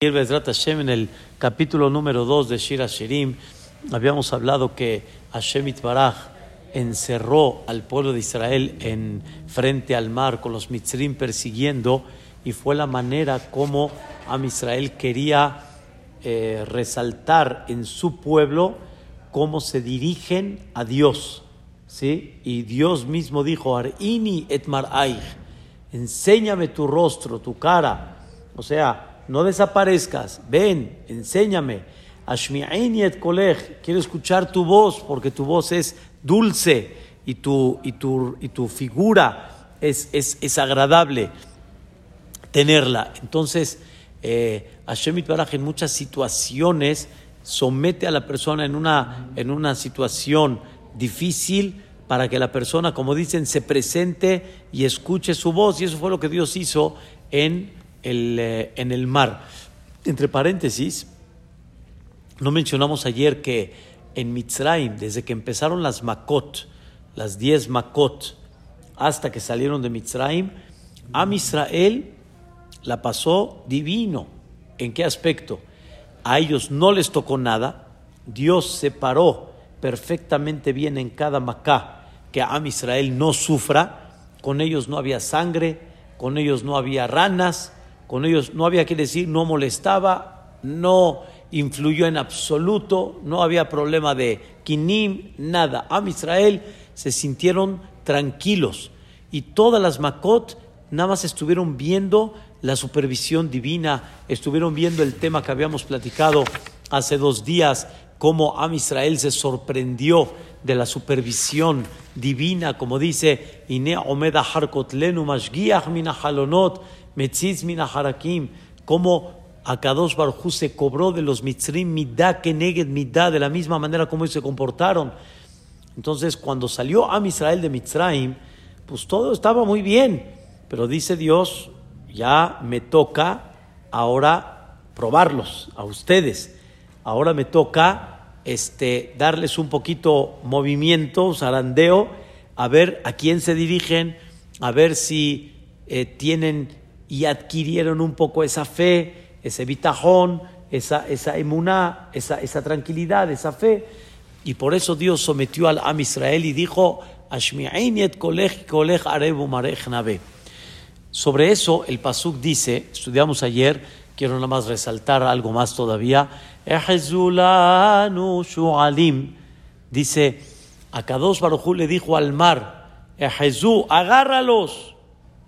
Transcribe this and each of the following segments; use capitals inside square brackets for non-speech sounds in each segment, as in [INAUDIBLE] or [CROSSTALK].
en el capítulo número 2 de Shira Shirim, habíamos hablado que Hashem Itbaraj encerró al pueblo de Israel en frente al mar con los Mitzrim persiguiendo y fue la manera como Am Israel quería eh, resaltar en su pueblo cómo se dirigen a Dios. ¿sí? Y Dios mismo dijo, Arini et enséñame tu rostro, tu cara. O sea, no desaparezcas, ven, enséñame. Et kolech, quiero escuchar tu voz porque tu voz es dulce y tu, y tu, y tu figura es, es, es agradable tenerla. Entonces, eh, Hashem en muchas situaciones somete a la persona en una, en una situación difícil para que la persona, como dicen, se presente y escuche su voz. Y eso fue lo que Dios hizo en el, eh, en el mar. Entre paréntesis, no mencionamos ayer que en Mitzrayim, desde que empezaron las Makot, las 10 Makot, hasta que salieron de Mitzrayim, a Israel la pasó divino. ¿En qué aspecto? A ellos no les tocó nada. Dios separó perfectamente bien en cada Macá que a Israel no sufra. Con ellos no había sangre, con ellos no había ranas, con ellos no había que decir, no molestaba, no influyó en absoluto, no había problema de kinim, nada. Am Israel se sintieron tranquilos y todas las Makot nada más estuvieron viendo la supervisión divina, estuvieron viendo el tema que habíamos platicado hace dos días, cómo Am Israel se sorprendió de la supervisión divina, como dice, Ine Omeda Harkotlenu Mashgiach Mina Halonot, Metziz Mina Harakim, cómo Akadosh Barjú se cobró de los Mitzrim Midah Keneged Midah, de la misma manera como ellos se comportaron. Entonces, cuando salió Am Israel de Mitzrayim, pues todo estaba muy bien, pero dice Dios, ya me toca ahora probarlos a ustedes. Ahora me toca este, darles un poquito movimiento, zarandeo, a ver a quién se dirigen, a ver si eh, tienen y adquirieron un poco esa fe, ese bitajón, esa, esa emuná, esa, esa tranquilidad, esa fe. Y por eso Dios sometió al Am Israel y dijo, Sobre eso el Pasuk dice, estudiamos ayer, quiero nada más resaltar algo más todavía, dice, a Kadosh Barujú le dijo al mar, agárralos,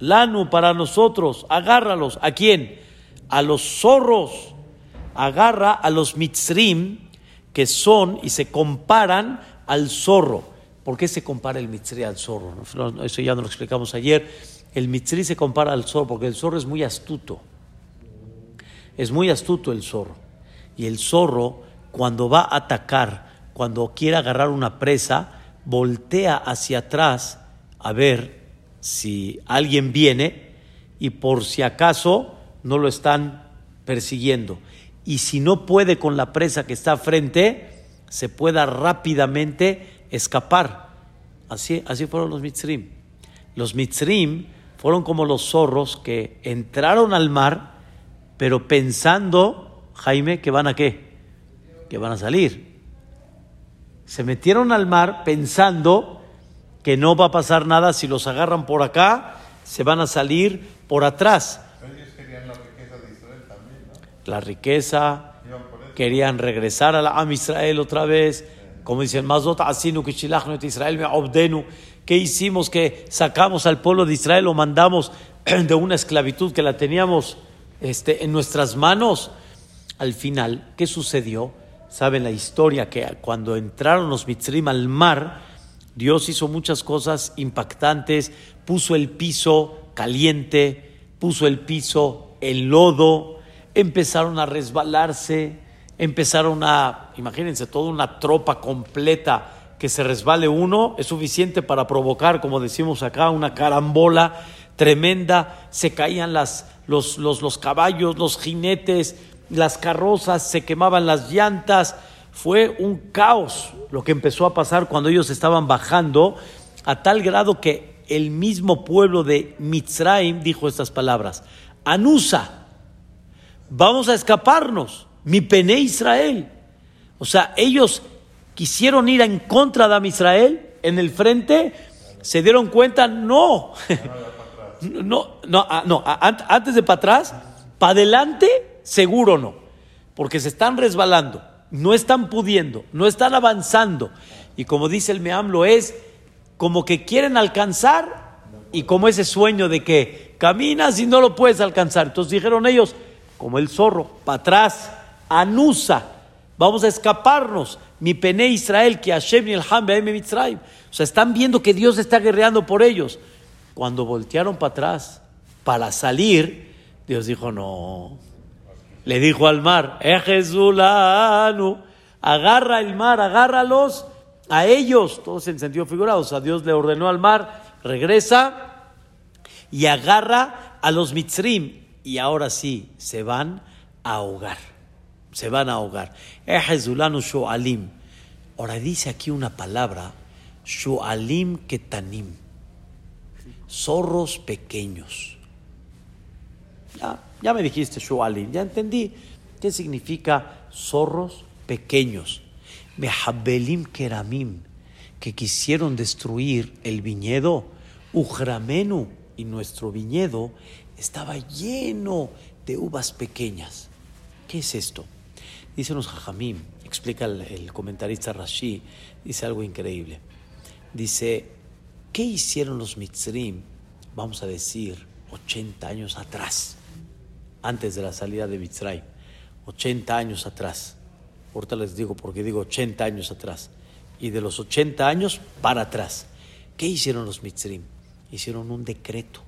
lanu para nosotros, agárralos, ¿a quién? A los zorros, agarra a los mitzrim que son y se comparan al zorro. ¿Por qué se compara el mitzri al zorro? Eso ya nos lo explicamos ayer. El mitzri se compara al zorro porque el zorro es muy astuto. Es muy astuto el zorro. Y el zorro, cuando va a atacar, cuando quiere agarrar una presa, voltea hacia atrás a ver si alguien viene y por si acaso no lo están persiguiendo. Y si no puede con la presa que está frente, se pueda rápidamente escapar. Así, así fueron los mitzrim. Los mitzrim fueron como los zorros que entraron al mar, pero pensando, Jaime, que van a qué? Que van a salir. Se metieron al mar pensando que no va a pasar nada si los agarran por acá, se van a salir por atrás. Ellos querían la riqueza de Israel también, ¿no? La riqueza, querían regresar a la Am Israel otra vez, como dicen, Mazot asinu Israel me obdenu. ¿Qué hicimos que sacamos al pueblo de Israel o mandamos [CLEARS THROAT] de una esclavitud que la teníamos este, en nuestras manos? Al final, ¿qué sucedió? Saben la historia que cuando entraron los mitzrim al mar, Dios hizo muchas cosas impactantes, puso el piso caliente, puso el piso en lodo, empezaron a resbalarse, empezaron a, imagínense, toda una tropa completa que se resbale uno, es suficiente para provocar, como decimos acá, una carambola tremenda, se caían las, los, los, los caballos, los jinetes, las carrozas, se quemaban las llantas, fue un caos lo que empezó a pasar cuando ellos estaban bajando, a tal grado que el mismo pueblo de Mitzrayim dijo estas palabras, Anusa, vamos a escaparnos. Mi pene Israel. O sea, ellos quisieron ir en contra de Israel en el frente, se dieron cuenta, no. [LAUGHS] No, no, ah, no, antes de para atrás, para adelante, seguro no, porque se están resbalando, no están pudiendo, no están avanzando. Y como dice el Meamlo, es como que quieren alcanzar y como ese sueño de que caminas y no lo puedes alcanzar. Entonces dijeron ellos, como el zorro, para atrás, anusa, vamos a escaparnos. Mi pene Israel, que Hashem y el Hambe Mitzrayim. O sea, están viendo que Dios está guerreando por ellos. Cuando voltearon para atrás para salir, Dios dijo, no. Le dijo al mar, Ejezulanu, agarra el mar, agárralos a ellos, todos en sentido figurado. O Dios le ordenó al mar, regresa y agarra a los mitzrim. Y ahora sí, se van a ahogar. Se van a ahogar. Ejezulanu shoalim. Ahora dice aquí una palabra, shoalim ketanim zorros pequeños. Ya me dijiste, Shualim, ya entendí qué significa zorros pequeños. Mehabelim keramim, que quisieron destruir el viñedo, Ujramenu, y nuestro viñedo estaba lleno de uvas pequeñas. ¿Qué es esto? Dice los Jajamim, explica el, el comentarista Rashi, dice algo increíble. Dice, ¿Qué hicieron los Mitzrim, vamos a decir, 80 años atrás, antes de la salida de Mitzrayim? 80 años atrás. Ahorita les digo porque digo 80 años atrás. Y de los 80 años para atrás. ¿Qué hicieron los Mitzrim? Hicieron un decreto.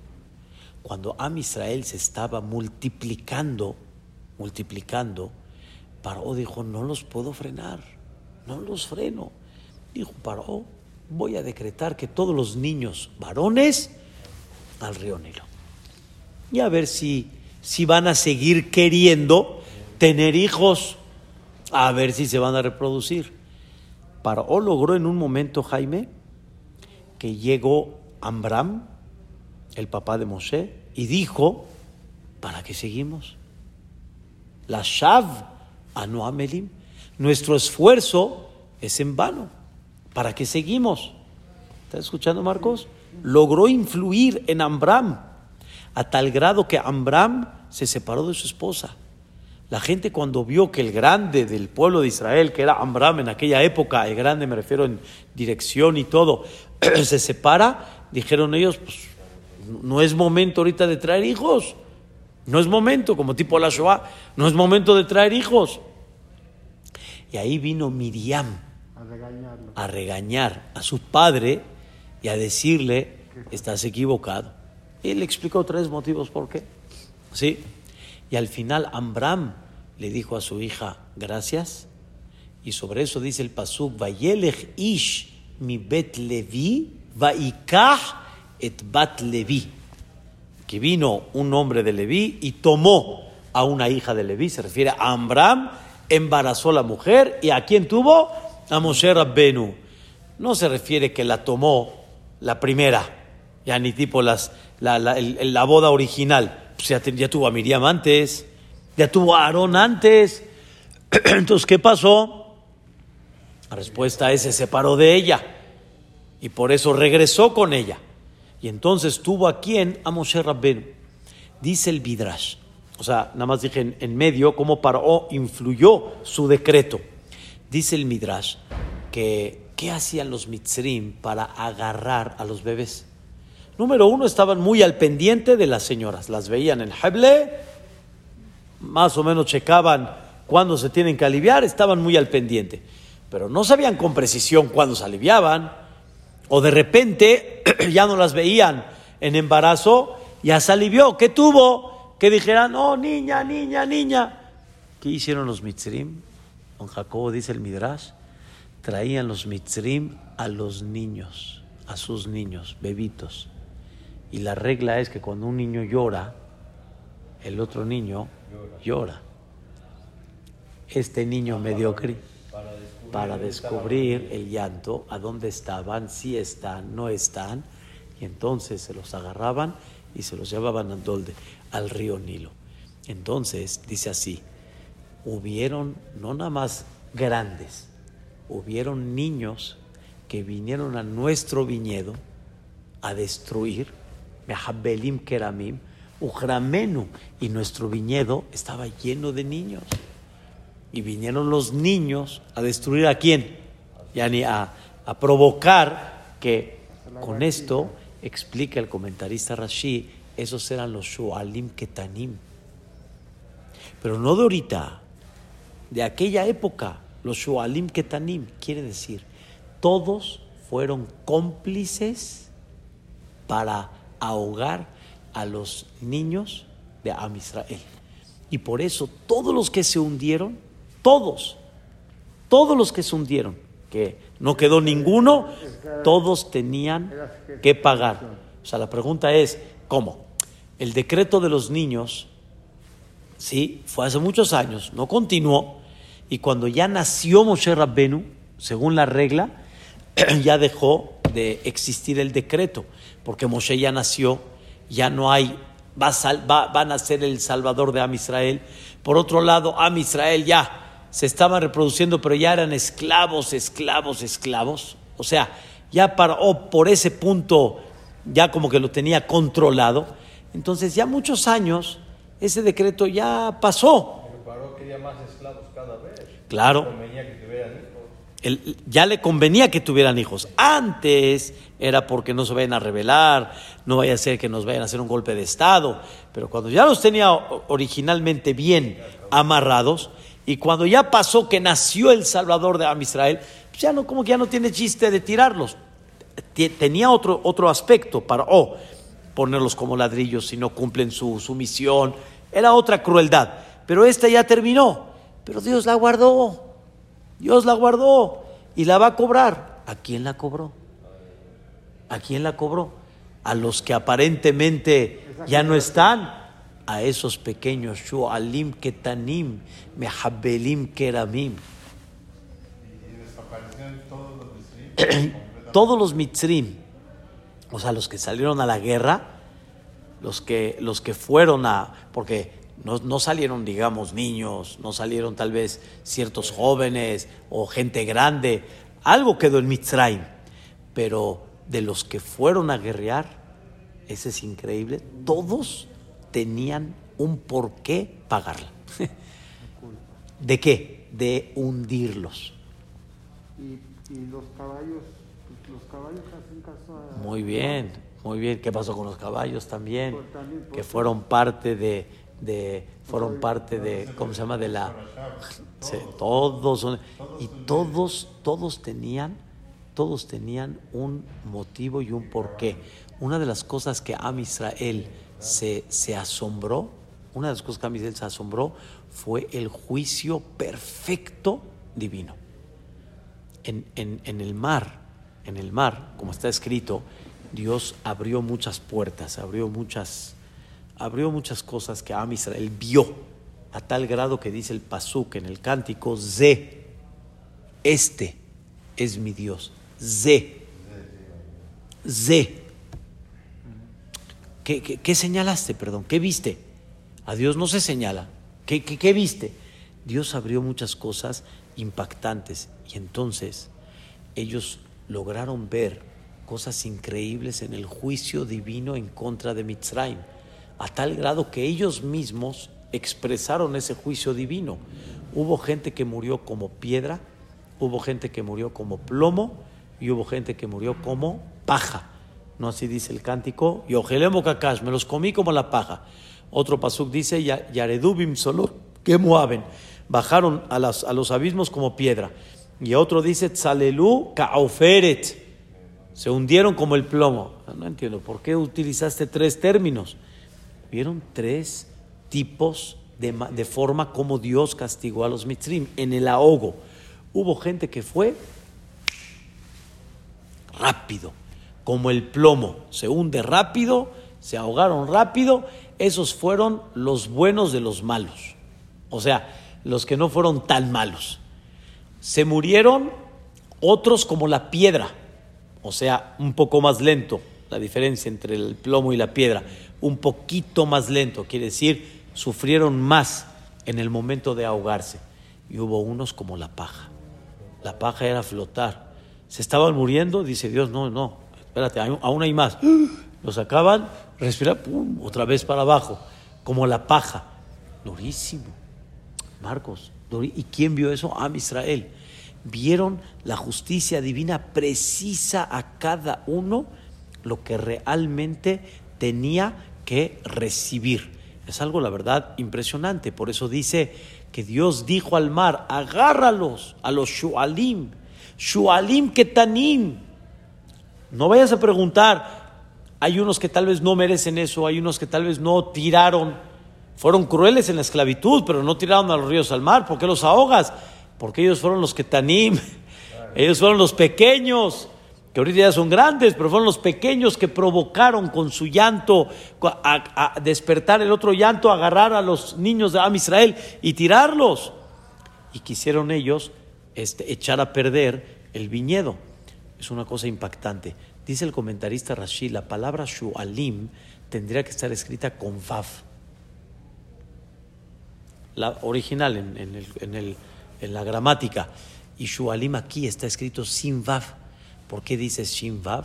Cuando Am Israel se estaba multiplicando, multiplicando, Paró dijo, no los puedo frenar, no los freno. Dijo, Paró, voy a decretar que todos los niños varones al río Nilo. Y a ver si, si van a seguir queriendo tener hijos, a ver si se van a reproducir. Paró logró en un momento, Jaime, que llegó Ambram, el papá de Moshe, y dijo, ¿para qué seguimos? La Shav Anuamelim, nuestro esfuerzo es en vano. ¿Para qué seguimos? ¿Estás escuchando, Marcos? Logró influir en Ambram a tal grado que Ambram se separó de su esposa. La gente cuando vio que el grande del pueblo de Israel, que era Ambram en aquella época, el grande me refiero en dirección y todo, [CLEARS THROAT] se separa, dijeron ellos, pues no es momento ahorita de traer hijos. No es momento, como tipo la Shoah, no es momento de traer hijos. Y ahí vino Miriam a regañar a su padre y a decirle, estás equivocado. Y él le explicó tres motivos por qué. ¿Sí? Y al final Ambram le dijo a su hija, gracias. Y sobre eso dice el pasuk, Vayelech ish mi bet levi, vaikah et bat levi. Que vino un hombre de Leví y tomó a una hija de Leví, se refiere a Ambram, embarazó a la mujer y a quien tuvo a Moshe Rabbenu. No se refiere que la tomó la primera, ya ni tipo las, la, la, boda original. Pues ya, tuvo a Miriam antes, ya tuvo a Aarón antes. [CLEARS THROAT] Entonces, ¿qué pasó? La respuesta es, se separó de ella y por eso regresó con ella. Y entonces tuvo a quién? A Moshe Rabbenu. Dice el Bidrash. O sea, nada más dije en, en medio cómo paró, influyó su decreto. Dice el Midrash que ¿qué hacían los mitzrim para agarrar a los bebés? Número uno, estaban muy al pendiente de las señoras. Las veían en Heble, más o menos checaban cuándo se tienen que aliviar, estaban muy al pendiente. Pero no sabían con precisión cuándo se aliviaban. O de repente [CLEARS THROAT] ya no las veían en embarazo, ya se alivió. ¿Qué tuvo? Que dijeran, oh, niña, niña, niña. ¿Qué hicieron los mitzrim? Don Jacobo dice el Midrash, traían los mitzrim a los niños, a sus niños, bebitos. Y la regla es que cuando un niño llora, el otro niño llora. Este niño mediocre, para descubrir el llanto, a dónde estaban, si están, no están, y entonces se los agarraban y se los llevaban al dolde, al río Nilo. Entonces, dice así, hubieron no nada más grandes, hubieron niños que vinieron a nuestro viñedo a destruir, Mehabelim Keramim, Ujramenu, y nuestro viñedo estaba lleno de niños. Y vinieron los niños a destruir a quién? Yani a, a provocar que con esto, explica el comentarista Rashi, esos eran los Shualim Ketanim. Pero no de ahorita, de aquella época, los Shualim Ketanim, quiere decir, todos fueron cómplices para ahogar a los niños de Am Israel. Y por eso todos los que se hundieron, todos, todos los que se hundieron, que no quedó ninguno, todos tenían que pagar. O sea, la pregunta es, ¿cómo? El decreto de los niños, sí, fue hace muchos años, no continuó, y cuando ya nació Moshe Rabbenu, según la regla, [CLEARS THROAT] ya dejó de existir el decreto, porque Moshe ya nació, ya no hay, va a, va, a ser el salvador de Am Israel. Por otro lado, Am Israel ya se estaba reproduciendo, pero ya eran esclavos, esclavos, esclavos. O sea, ya paró por ese punto, ya como que lo tenía controlado. Entonces, ya muchos años, ese decreto ya pasó. más esclavos cada vez. Claro. Ya le convenía que tuvieran hijos. Antes era porque no se vayan a rebelar, no vaya a ser que nos vayan a hacer un golpe de Estado. Pero cuando ya los tenía originalmente bien amarrados, y cuando ya pasó que nació el Salvador de Am Israel, pues ya no, como que ya no tiene chiste de tirarlos. Tenía otro, otro aspecto para oh, ponerlos como ladrillos si no cumplen su, su misión. Era otra crueldad. Pero esta ya terminó. Pero Dios la guardó. Dios la guardó y la va a cobrar. ¿A quién la cobró? ¿A quién la cobró? A los que aparentemente ya no están. A esos pequeños Shualim Ketanim, Mehabelim Keramim. [CLEARS THROAT] Todos los mitzrim, o sea, los que salieron a la guerra, los que, los que fueron a, porque no, salieron, digamos, niños, no salieron tal vez ciertos jóvenes o gente grande. Algo quedó en Mitzrayim. Pero de los que fueron a guerrear, ese es increíble, todos tenían un por qué pagarla. [LAUGHS] ¿De qué? De hundirlos. Y, los caballos, pues, los caballos hacen caso a... Muy bien, muy bien. ¿Qué pasó con los caballos también? que fueron parte de de, fueron parte de, ¿cómo se llama? De la, todos, y todos, todos tenían, todos tenían un motivo y un porqué. Una de las cosas que Am Israel se, se asombró, una de las cosas que Am Israel se asombró fue el juicio perfecto divino. En, en, en el mar, en el mar, como está escrito, Dios abrió muchas puertas, abrió muchas abrió muchas cosas que Am Israel vio, a tal grado que dice el Pasuk en el cántico, Ze, este es mi Dios, Ze, Ze. ¿Qué, señalaste, perdón? ¿Qué viste? A Dios no se señala. ¿Qué, qué viste? Dios abrió muchas cosas impactantes y entonces ellos lograron ver cosas increíbles en el juicio divino en contra de Mitzrayim a tal grado que ellos mismos expresaron ese juicio divino. Hubo gente que murió como piedra, hubo gente que murió como plomo y hubo gente que murió como paja. No así dice el cántico, y ojelemo kakash, me los comí como la paja. Otro pasuk dice, yaredubim solo, que muaven, bajaron a, a los abismos como piedra. Y otro dice, tzalelu kaoferet, se hundieron como el plomo. No entiendo, ¿por qué utilizaste tres términos? Vieron tres tipos de, de, forma como Dios castigó a los mitzrim en el ahogo. Hubo gente que fue rápido, como el plomo, se hunde rápido, se ahogaron rápido. Esos fueron los buenos de los malos, o sea, los que no fueron tan malos. Se murieron otros como la piedra, o sea, un poco más lento, la diferencia entre el plomo y la piedra un poquito más lento, quiere decir sufrieron más en el momento de ahogarse. Y hubo unos como la paja. La paja era flotar. Se estaban muriendo, dice Dios, no, no, espérate, aún hay más. [GASPS] Lo sacaban, respira, pum, otra vez para abajo, como la paja. Durísimo. Marcos, ¿y quién vio eso? Am Israel. Vieron la justicia divina precisa a cada uno lo que realmente tenía que recibir. Es algo, la verdad, impresionante. Por eso dice que Dios dijo al mar, agárralos a los shualim, shualim ketanim. No vayas a preguntar, hay unos que tal vez no merecen eso, hay unos que tal vez no tiraron, fueron crueles en la esclavitud, pero no tiraron a los ríos al mar. ¿Por qué los ahogas? Porque ellos fueron los ketanim, [LAUGHS] ellos fueron los pequeños que ahorita ya son grandes, pero fueron los pequeños que provocaron con su llanto a, despertar el otro llanto, agarrar a los niños de Am Israel y tirarlos. Y quisieron ellos este, echar a perder el viñedo. Es una cosa impactante. Dice el comentarista Rashi, la palabra Shualim tendría que estar escrita con Vav. La original en, en la gramática. Y Shualim aquí está escrito sin Vav. ¿Por qué dice Shin Vav?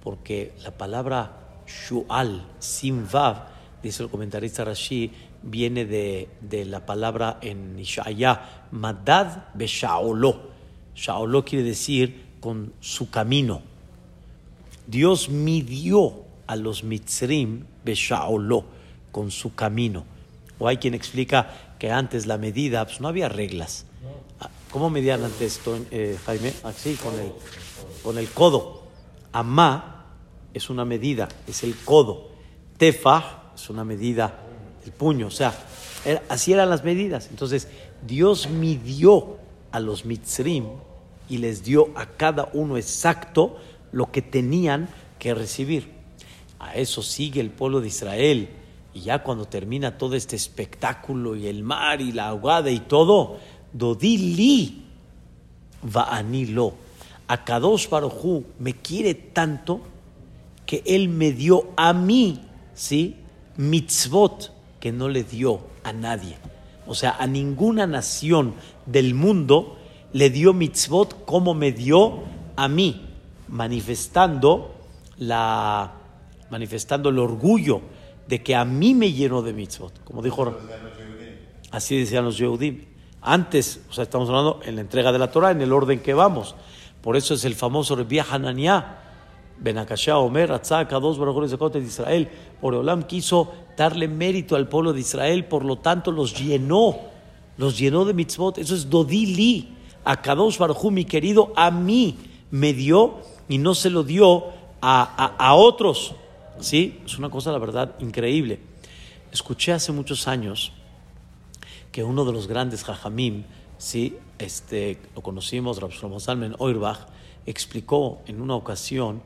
Porque la palabra Shual, Sin Vav, dice el comentarista Rashi, viene de, la palabra en Ishaya, Madad Beshaolo. Shaolo quiere decir con su camino. Dios midió a los Mitzrim Beshaolo, con su camino. O hay quien explica que antes la medida, pues no había reglas. ¿Cómo medían antes, eh, Jaime? Así, con el con el codo. Amá es una medida, es el codo. Tefa es una medida del puño. O sea, así eran las medidas. Entonces, Dios midió a los mitzrim y les dio a cada uno exacto lo que tenían que recibir. A eso sigue el pueblo de Israel. Y ya cuando termina todo este espectáculo y el mar y la ahogada y todo, Dodili lo a Kadosh Barujú me quiere tanto que Él me dio a mí, ¿sí? Mitzvot que no le dio a nadie. O sea, a ninguna nación del mundo le dio mitzvot como me dio a mí, manifestando la manifestando el orgullo de que a mí me llenó de mitzvot, como dijo así decían los Yehudim. Antes, o sea, estamos hablando en la entrega de la Torah, en el orden que vamos. Por eso es el famoso Rebbi Hananiah, Benakashá Omer, Atzaka, dos de Israel. Olam quiso darle mérito al pueblo de Israel, por lo tanto los llenó, los llenó de mitzvot. Eso es Dodili. A Kadosh Baruj mi querido, a mí me dio y no se lo dio a, a, otros. ¿Sí? Es una cosa, la verdad, increíble. Escuché hace muchos años que uno de los grandes Jajamim, ¿sí? Este, lo conocimos, Rav Salmen Oirbach, explicó en una ocasión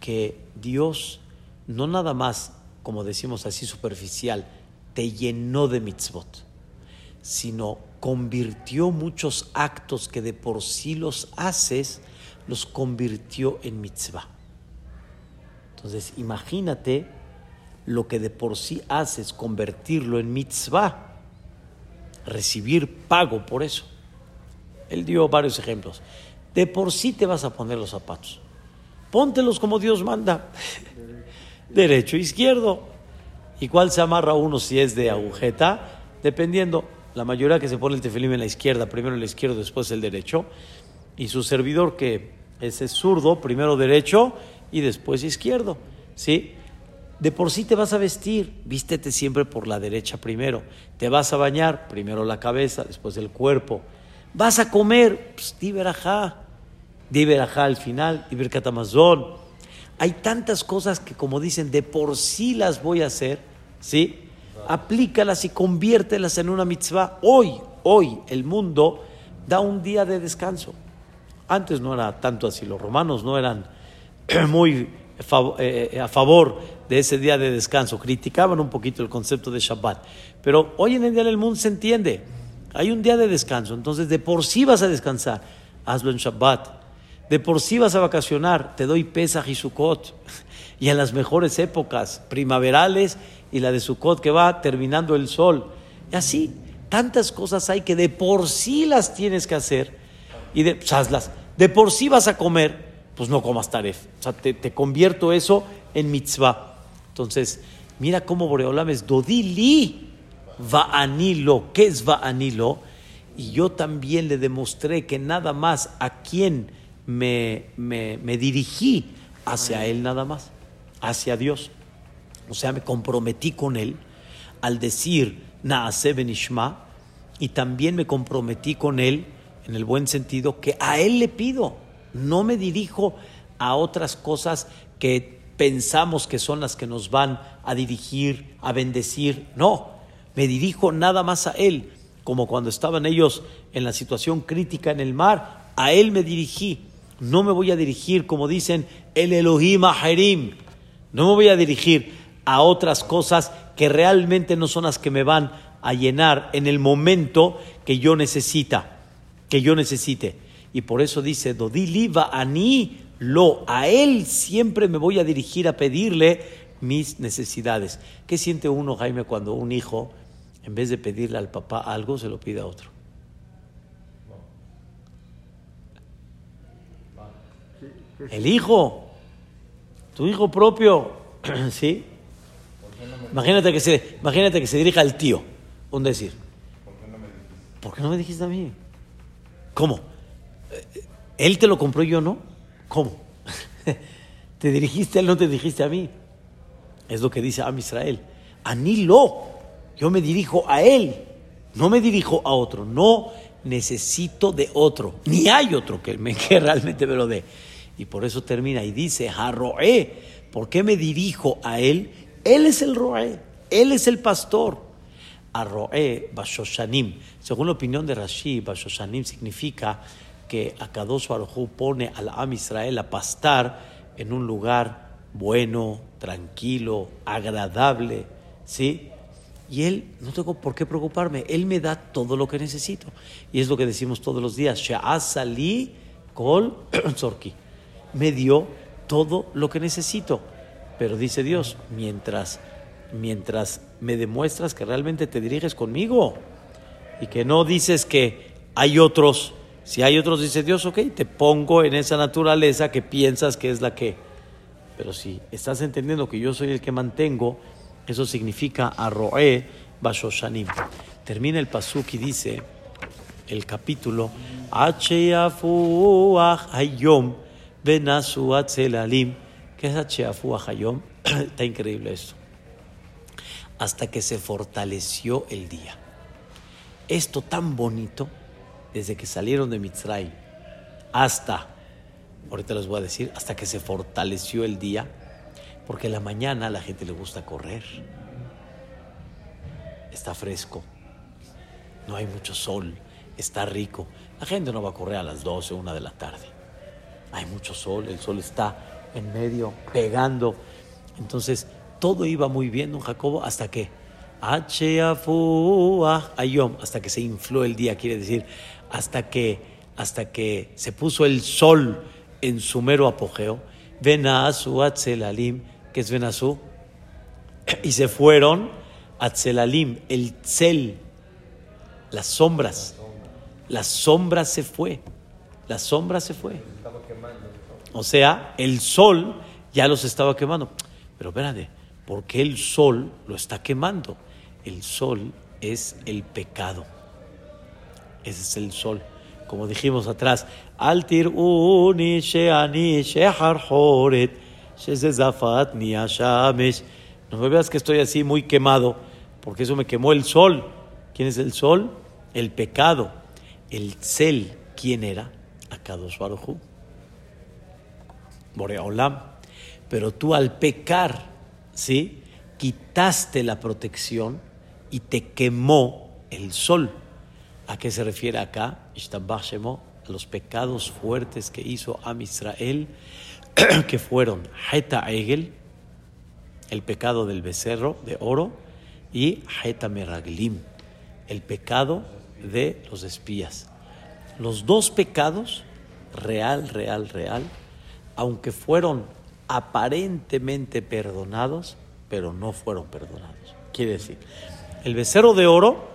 que Dios no nada más, como decimos así superficial, te llenó de mitzvot, sino convirtió muchos actos que de por sí los haces, los convirtió en mitzvah. Entonces, imagínate lo que de por sí haces, convertirlo en mitzvah, recibir pago por eso. Él dio varios ejemplos. De por sí te vas a poner los zapatos. Póntelos como Dios manda. [LAUGHS] Derecho, izquierdo. ¿Y cuál se amarra uno si es de agujeta? Dependiendo. La mayoría que se pone el tefilín en la izquierda, primero el izquierdo, después el derecho. Y su servidor que es zurdo, primero derecho y después izquierdo. ¿Sí? De por sí te vas a vestir, vístete siempre por la derecha primero. Te vas a bañar, primero la cabeza, después el cuerpo. Vas a comer, pues di verajá, di verajá al final, di catamazón. Hay tantas cosas que, como dicen, de por sí las voy a hacer, ¿sí? Aplícalas y conviértelas en una mitzvah. Hoy, hoy, el mundo da un día de descanso. Antes no era tanto así, los romanos no eran [CLEARS THROAT] muy eh, eh, a favor de ese día de descanso, criticaban un poquito el concepto de Shabbat. Pero hoy en el día del mundo se entiende. Hay un día de descanso, entonces de por sí vas a descansar. Hazlo en Shabbat. De por sí vas a vacacionar, te doy Pesach y Sukkot. [LAUGHS] Y en las mejores épocas, primaverales y la de Sukkot que va terminando el sol. Y así, tantas cosas hay que de por sí las tienes que hacer. Y de, hazlas. De por sí vas a comer, pues no comas taref. O sea, te, te convierto eso en mitzvah. Entonces, mira cómo Boreolam es Dodili anilo ¿Qué es anilo Y yo también le demostré que nada más a quien me, me, me dirigí hacia él nada más, hacia Dios. O sea, me comprometí con él al decir Naase Benishma y también me comprometí con él en el buen sentido que a él le pido, no me dirijo a otras cosas que pensamos que son las que nos van a dirigir, a bendecir, no, me dirijo nada más a él, como cuando estaban ellos en la situación crítica en el mar, a él me dirigí no me voy a dirigir, como dicen, el Elohim Aherim. No me voy a dirigir a otras cosas que realmente no son las que me van a llenar en el momento que yo necesita, que yo necesite. Y por eso dice, Dodiliva ani lo, a él siempre me voy a dirigir a pedirle mis necesidades. ¿Qué siente uno, Jaime, cuando un hijo, en vez de pedirle al papá algo, se lo pide a otro? El hijo, tu hijo propio, [CLEARS THROAT] ¿sí? Imagínate que, se, imagínate que se dirija al tío, un decir. ¿Por qué no me dijiste a mí? ¿Cómo? Eh, ¿Él te lo compró y yo no? ¿Cómo? [LAUGHS] ¿Te dirigiste a él, no te dirigiste a mí? Es lo que dice Am Israel. Anilo, yo me dirijo a él, no me dirijo a otro. No necesito de otro, ni hay otro que, me, [LAUGHS] que realmente me lo dé. Y por eso termina y dice, Harroé, ¿por qué me dirijo a él? Él es el Roé, él es el pastor. Arroé Bashoshanim. Según la opinión de Rashi, Bashoshanim significa que Akadosh Baruj pone al Am Israel a pastar en un lugar bueno, tranquilo, agradable, ¿sí? Y él, no tengo por qué preocuparme, él me da todo lo que necesito. Y es lo que decimos todos los días, Sha'asali kol [CLEARS THROAT] zorki me dio todo lo que necesito. Pero dice Dios, mientras, mientras me demuestras que realmente te diriges conmigo y que no dices que hay otros, si hay otros, dice Dios, ok, te pongo en esa naturaleza que piensas que es la que. Pero si estás entendiendo que yo soy el que mantengo, eso significa arroe bashoshanim. Termina el pasuk y dice el capítulo, hayom Benasu Atzelalim, que es Acheafu Hayom. [CLEARS THROAT] Está increíble esto. Hasta que se fortaleció el día. Esto tan bonito, desde que salieron de Mitzray hasta, ahorita les voy a decir, hasta que se fortaleció el día, porque la mañana a la gente le gusta correr. Está fresco, no hay mucho sol, está rico. La gente no va a correr a las 12 o 1 de la tarde hay mucho sol, el sol está en medio, pegando. Entonces, todo iba muy bien, don Jacobo, hasta que hasta que se infló el día, quiere decir, hasta que, hasta que se puso el sol en su mero apogeo. Venasu Atzelalim, que es Venasu, y se fueron Atzelalim, el Tzel, las sombras. La sombra se fue, la sombra se fue. O sea, el sol ya los estaba quemando. Pero espérate, ¿por qué el sol lo está quemando? El sol es el pecado. Ese es el sol. Como dijimos atrás, Altir No me veas que estoy así muy quemado, porque eso me quemó el sol. ¿Quién es el sol? El pecado. El cel, ¿quién era? Akadosh Baruj Boreolam. Pero tú al pecar, ¿sí? Quitaste la protección y te quemó el sol. ¿A qué se refiere acá? A los pecados fuertes que hizo Am Israel, [CLEARS THROAT] que fueron Heta Egel, el pecado del becerro de oro, y Heta Meraglim, el pecado de los espías. Los dos pecados real, real, real, aunque fueron aparentemente perdonados, pero no fueron perdonados. Quiere decir, el becerro de oro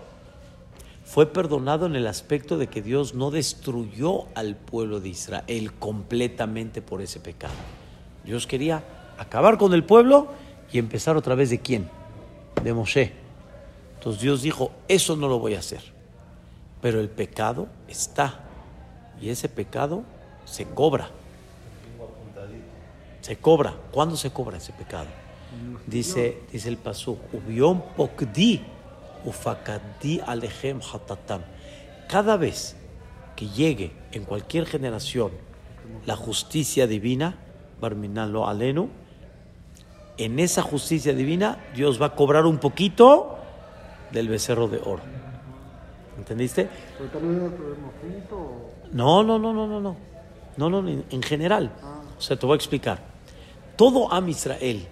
fue perdonado en el aspecto de que Dios no destruyó al pueblo de Israel completamente por ese pecado. Dios quería acabar con el pueblo y empezar otra vez de quién? De Moshe. Entonces Dios dijo, eso no lo voy a hacer. Pero el pecado está. Y ese pecado se cobra. Se cobra. ¿Cuándo se cobra ese pecado? Dice, dice el pasú, ubión pokdi ufakadi alejem hatatam. Cada vez que llegue en cualquier generación la justicia divina, barminalo alenu, en esa justicia divina Dios va a cobrar un poquito del becerro de oro. ¿Entendiste? No, no, no, no, no, no. No, no, en, general. O sea, te voy a explicar. Todo Am Israel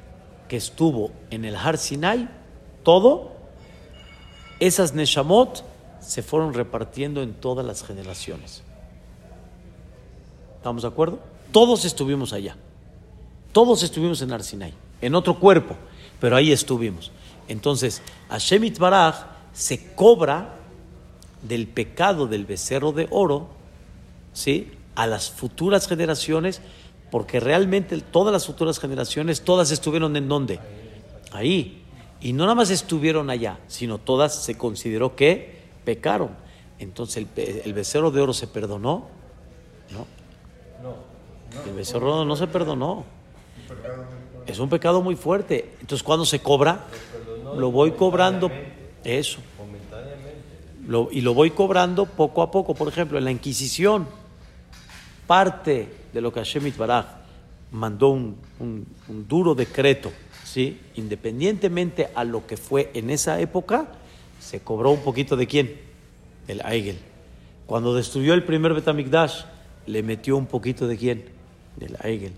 que estuvo en el Har Sinai, todo, esas Neshamot se fueron repartiendo en todas las generaciones. ¿Estamos de acuerdo? Todos estuvimos allá. Todos estuvimos en Har Sinai, en otro cuerpo, pero ahí estuvimos. Entonces, Hashem Baraj se cobra del pecado del becerro de oro, ¿sí? A las futuras generaciones, porque realmente todas las futuras generaciones, todas estuvieron en dónde? Ahí. Y no nada más estuvieron allá, sino todas se consideró que pecaron. Entonces el, becerro de oro se perdonó. No. El becerro de oro no se perdonó. Es un pecado muy fuerte. Entonces, cuando se cobra? Lo voy cobrando. Eso y lo voy cobrando poco a poco. Por ejemplo, en la Inquisición, parte de lo que Hashem Itbaraj mandó un, duro decreto, ¿sí? independientemente a lo que fue en esa época, se cobró un poquito de quién? Del Aigel. Cuando destruyó el primer Betamigdash, le metió un poquito de quién? Del Aigel.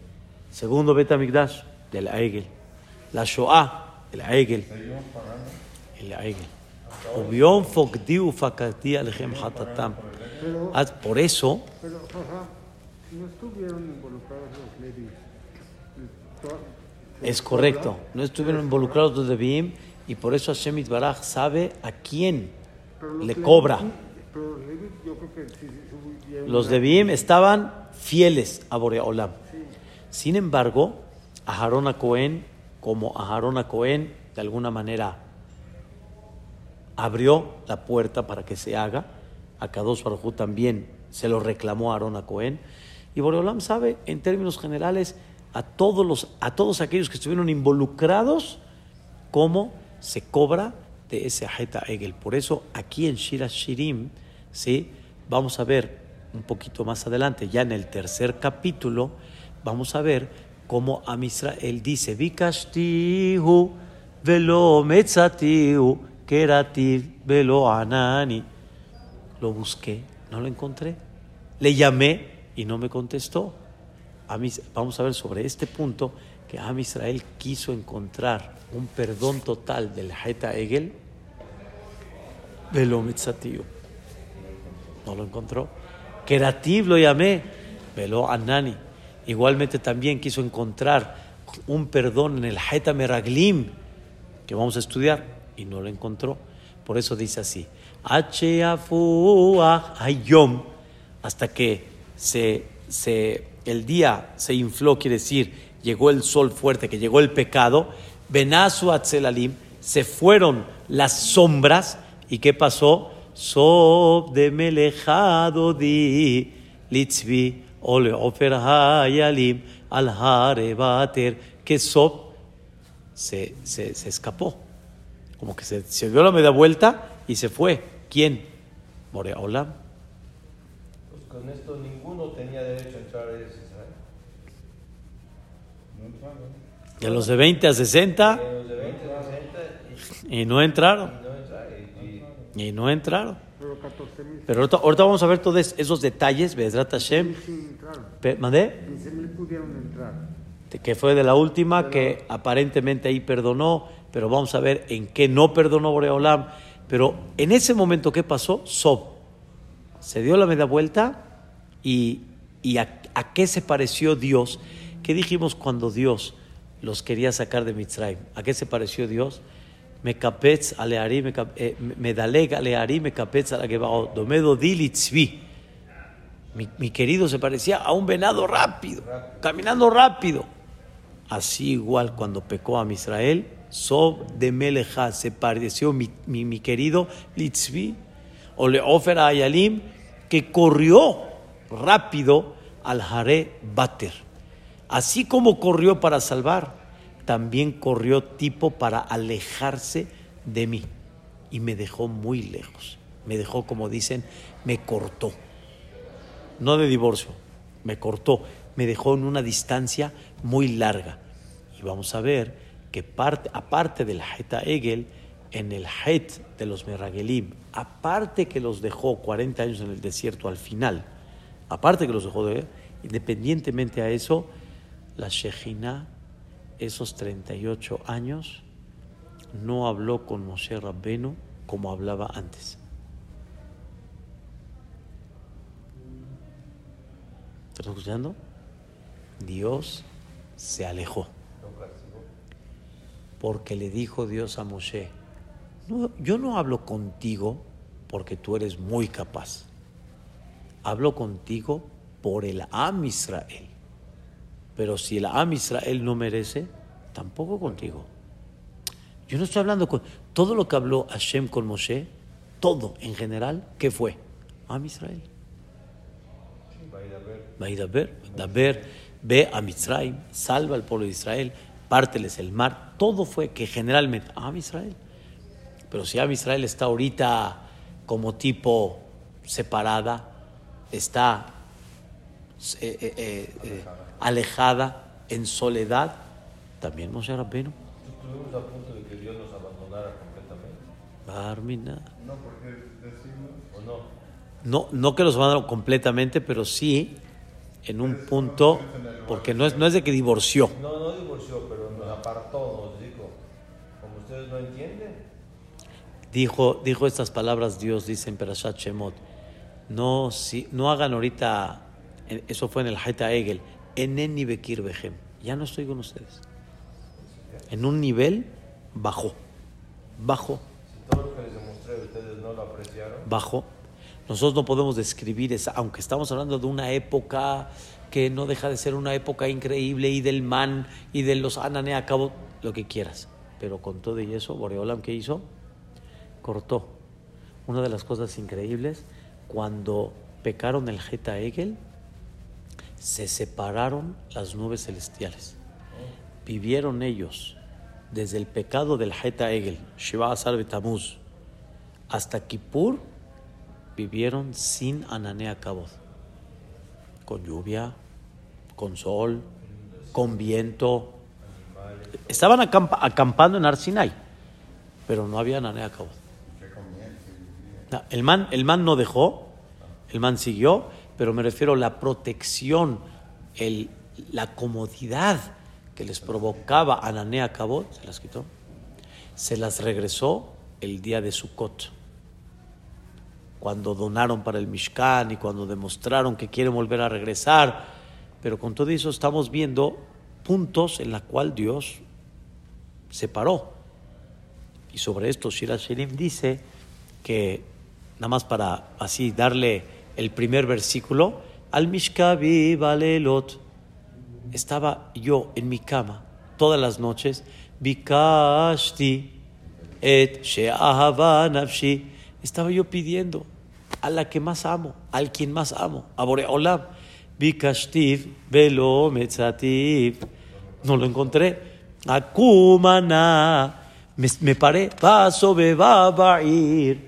Segundo Betamigdash, del Aigel. La Shoah, el Aigel. El Aigel. Por eso. No estuvieron involucrados los Levis. Es correcto, no estuvieron involucrados los Leviim y por eso Hashem Baraj sabe a quién le cobra. Los Leviim estaban fieles a Boreolam. Sin embargo, a Harona Cohen, como a Harona Cohen, de alguna manera abrió la puerta para que se haga. A Kadosh Baruj también se lo reclamó a Aarón a Cohen. Y Boreolam sabe, en términos generales, a todos, los, a todos aquellos que estuvieron involucrados, cómo se cobra de ese Ajeta Egel. Por eso, aquí en Shira Shirim, ¿sí? vamos a ver un poquito más adelante, ya en el tercer capítulo, vamos a ver cómo a Israel dice: Vikashtihu velo metzatiu Kerativ Velo Anani. Lo busqué, no lo encontré. Le llamé y no me contestó. Vamos a ver sobre este punto que Am Israel quiso encontrar un perdón total del Haeta Egel. Velo Mitzatiu. No lo encontró. Kerativ lo llamé. Velo Anani. Igualmente también quiso encontrar un perdón en el Haeta Meraglim, que vamos a estudiar y no lo encontró. Por eso dice así, Hayom, hasta que se, se, el día se infló, quiere decir, llegó el sol fuerte, que llegó el pecado, Benazu Atzelalim, se fueron las sombras, ¿y qué pasó? Sob de melejado di litzvi ole ofer hayalim al harebater, que Sob se, se, se escapó como que se, se dio la media vuelta y se fue. ¿Quién? Moreola. Con esto ninguno tenía derecho a entrar a Israel. De los de 20 a 60. Y no entraron. Y no entraron. Pero ahorita, ahorita, vamos a ver todos esos detalles, Bedrat Hashem. ¿Mandé? pudieron entrar. Que fue de la última, que aparentemente ahí perdonó pero vamos a ver en qué no perdonó Boreolam. Pero en ese momento, ¿qué pasó? Sob se dio la media vuelta y, ¿Y a, qué se pareció Dios? ¿Qué dijimos cuando Dios los quería sacar de Mitzrayim? ¿A qué se pareció Dios? Me capetz cap- eh, me daleg aleari, me capetz a la gebao, domedo dilitzvi. Mi, mi querido se parecía a un venado rápido, caminando rápido. Así igual cuando pecó a Israel, Sob de se pareció mi, querido Litzvi, o Leofer a Ayalim, que corrió rápido al Haré Bater. Así como corrió para salvar, también corrió tipo para alejarse de mí. Y me dejó muy lejos. Me dejó, como dicen, me cortó no de divorcio, me cortó, me dejó en una distancia muy larga. Y vamos a ver que parte, aparte del Heta Egel, en el Het de los Meragelim, aparte que los dejó 40 años en el desierto al final, aparte que los dejó de independientemente a eso, la Shejina, esos 38 años, no habló con Moshe Rabbenu como hablaba antes. ¿Estás escuchando? Dios se alejó. Porque le dijo Dios a Moshe, "No, yo no hablo contigo porque tú eres muy capaz. Hablo contigo por el Am Israel. Pero si el Am Israel no merece, tampoco contigo. Yo no estoy hablando con... Todo lo que habló Hashem con Moshe, todo en general, ¿qué fue? Am Israel. Va a ir a ver, a ver, ve a Mitzrayim, salva al pueblo de Israel, párteles el mar, todo fue que generalmente, ah, Israel. Pero si Am Israel está ahorita como tipo separada, está eh, eh, eh, eh, alejada, en soledad, también Moshe Rabbeinu. Estuvimos a punto de que Dios nos abandonara completamente. Barmina. No, porque decimos, ¿O no? No, no que los abandonaron completamente, pero sí en un punto, porque no es, no es de que divorció. No, no divorció, pero nos apartó, nos dijo. Como ustedes no entienden, Dijo, dijo estas palabras Dios, dice en Perashat Shemot. No, si, no hagan ahorita, eh, eso fue en el Haita Egel, Eneni Bekir Behem. Ya no estoy con ustedes. En un nivel bajó, bajó, todo lo que les demostré ustedes no lo apreciaron, bajó. Nosotros no podemos describir esa, aunque estamos hablando de una época que no deja de ser una época increíble y del man y de los anané a cabo, lo que quieras. Pero con todo y eso, Boreolam, ¿qué hizo? Cortó. Una de las cosas increíbles, cuando pecaron el Geta Egel, se separaron las nubes celestiales. Vivieron ellos desde el pecado del Geta Egel, Shiva Asar Betamuz, hasta Kippur, vivieron sin Ananea Kabod. Con lluvia, con sol, con viento. Estaban acampa- acampando en Arsinai, pero no había Ananea Kabod. El man, el man no dejó, el man siguió, pero me refiero a la protección, el, la comodidad que les provocaba Ananea Kabod, se las quitó, se las regresó el día de Sukkot cuando donaron para el Mishkan y cuando demostraron que quieren volver a regresar. Pero con todo eso estamos viendo puntos en la cual Dios se paró. Y sobre esto Shira Shirim dice que, nada más para así darle el primer versículo, al Mishkavi Valelot, estaba yo en mi cama todas las noches, Bikashti et nafshi, estaba yo pidiendo a la que más amo, al quien más amo, a Boreolam, Bikashtiv velo no lo encontré, Akumana, me, me paré, vaso ir,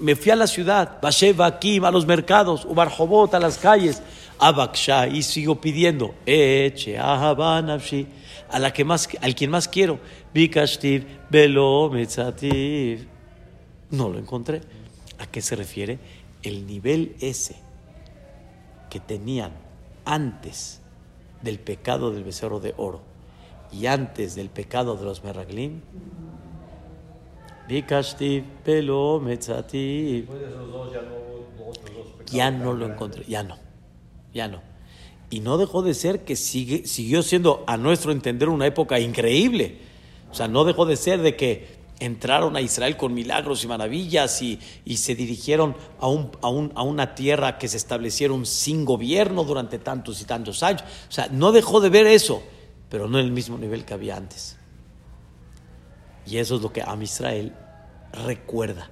me fui a la ciudad, Basheva Akim, a los mercados, Ubarjobot, a las calles, Abaksha, y sigo pidiendo, Eche, a la que más, al quien más quiero, Bikashtiv, Metzativ. No lo encontré. ¿A qué se refiere? El nivel ese que tenían antes del pecado del becerro de oro y antes del pecado de los meraglim, Bikashtiv, Metzativ. ya no. Ya lo encontré, ya no. ya no. Y no dejó de ser que sigue, siguió siendo, a nuestro entender, una época increíble. O sea, no dejó de ser de que entraron a Israel con milagros y maravillas y, y se dirigieron a, un, a, un, a, una tierra que se establecieron sin gobierno durante tantos y tantos años. O sea, no dejó de ver eso, pero no en el mismo nivel que había antes. Y eso es lo que Am Israel recuerda,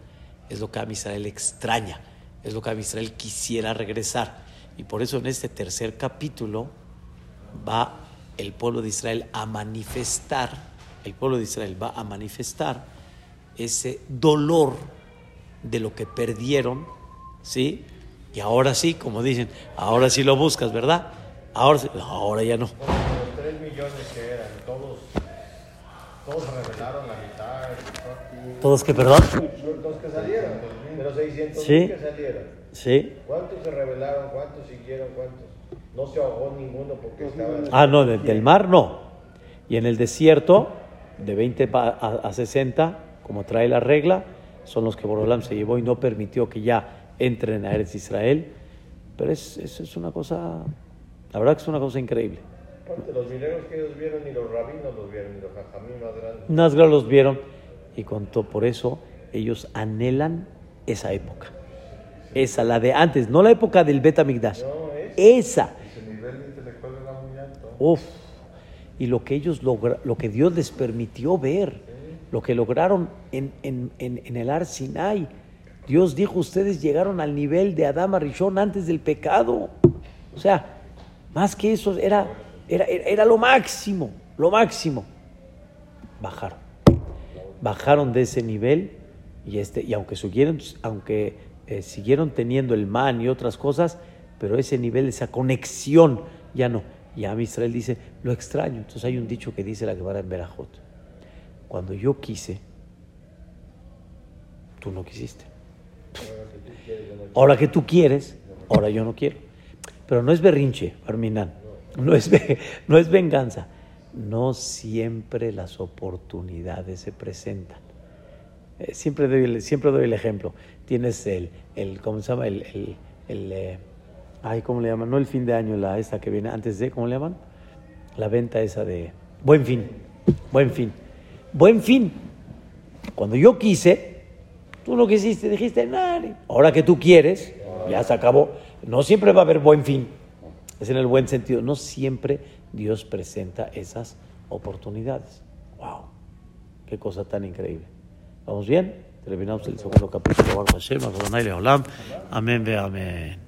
es lo que Am Israel extraña, es lo que Am Israel quisiera regresar. Y por eso en este tercer capítulo va el pueblo de Israel a manifestar, el pueblo de Israel va a manifestar ese dolor de lo que perdieron, ¿sí? Y ahora sí, como dicen, ahora sí lo buscas, ¿verdad? Ahora, ahora ya no. Los tres millones que eran, todos, todos se revelaron la mitad. ¿Todos que, perdón? Los que salieron, de los 600 Sí. que salieron. Sí. ¿Cuántos se revelaron? ¿Cuántos siguieron? ¿Cuántos? No se ahogó ninguno porque estaban... Ah, no, de- del mar no. Y en el desierto, de 20 pa- a, a 60, como trae la regla, son los que Borolam se llevó y no permitió que ya entren a Eretz Israel. Pero es, es, es una cosa, la verdad que es una cosa increíble. Los milagros que ellos vieron ni los rabinos los vieron, ni los jajamí más grandes. Nazgra los vieron y contó por eso ellos anhelan esa época. Esa, la de antes, no la época del Bet Amigdash. No, es... Esa. Su nivel intelectual era muy alto. Uf. Y lo que ellos logra, lo que Dios les permitió ver, lo que lograron en, en, en, en el Ar Sinai. Dios dijo, ustedes llegaron al nivel de Adama Rishon antes del pecado. O sea, más que eso, era, era, era, lo máximo, lo máximo. Bajaron. Bajaron de ese nivel y, este, y aunque, siguieron, aunque eh, siguieron teniendo el man y otras cosas, pero ese nivel, esa conexión, ya no. Y a dice, lo extraño. Entonces hay un dicho que dice la Gemara en Berajot. Cuando yo quise, tú no quisiste. Ahora que tú quieres, ahora yo no quiero. Pero no es berrinche, Arminán. No es, [LAUGHS] no es venganza. No siempre las oportunidades se presentan. Eh, siempre, doy siempre doy el ejemplo. Tienes el, el ¿cómo se llama? El, el, el, eh, ay, ¿cómo le llaman? No el fin de año, la esta que viene antes de, ¿cómo le llaman? La venta esa de buen fin. Buen fin. Buen fin. Cuando yo quise, tú no quisiste, dijiste, nada. Ahora que tú quieres, ya se acabó. No siempre va a haber buen fin. Es en el buen sentido. No siempre Dios presenta esas oportunidades. ¡Wow! Qué cosa tan increíble. ¿Vamos bien? Terminamos el segundo capítulo. Amén, ve amén.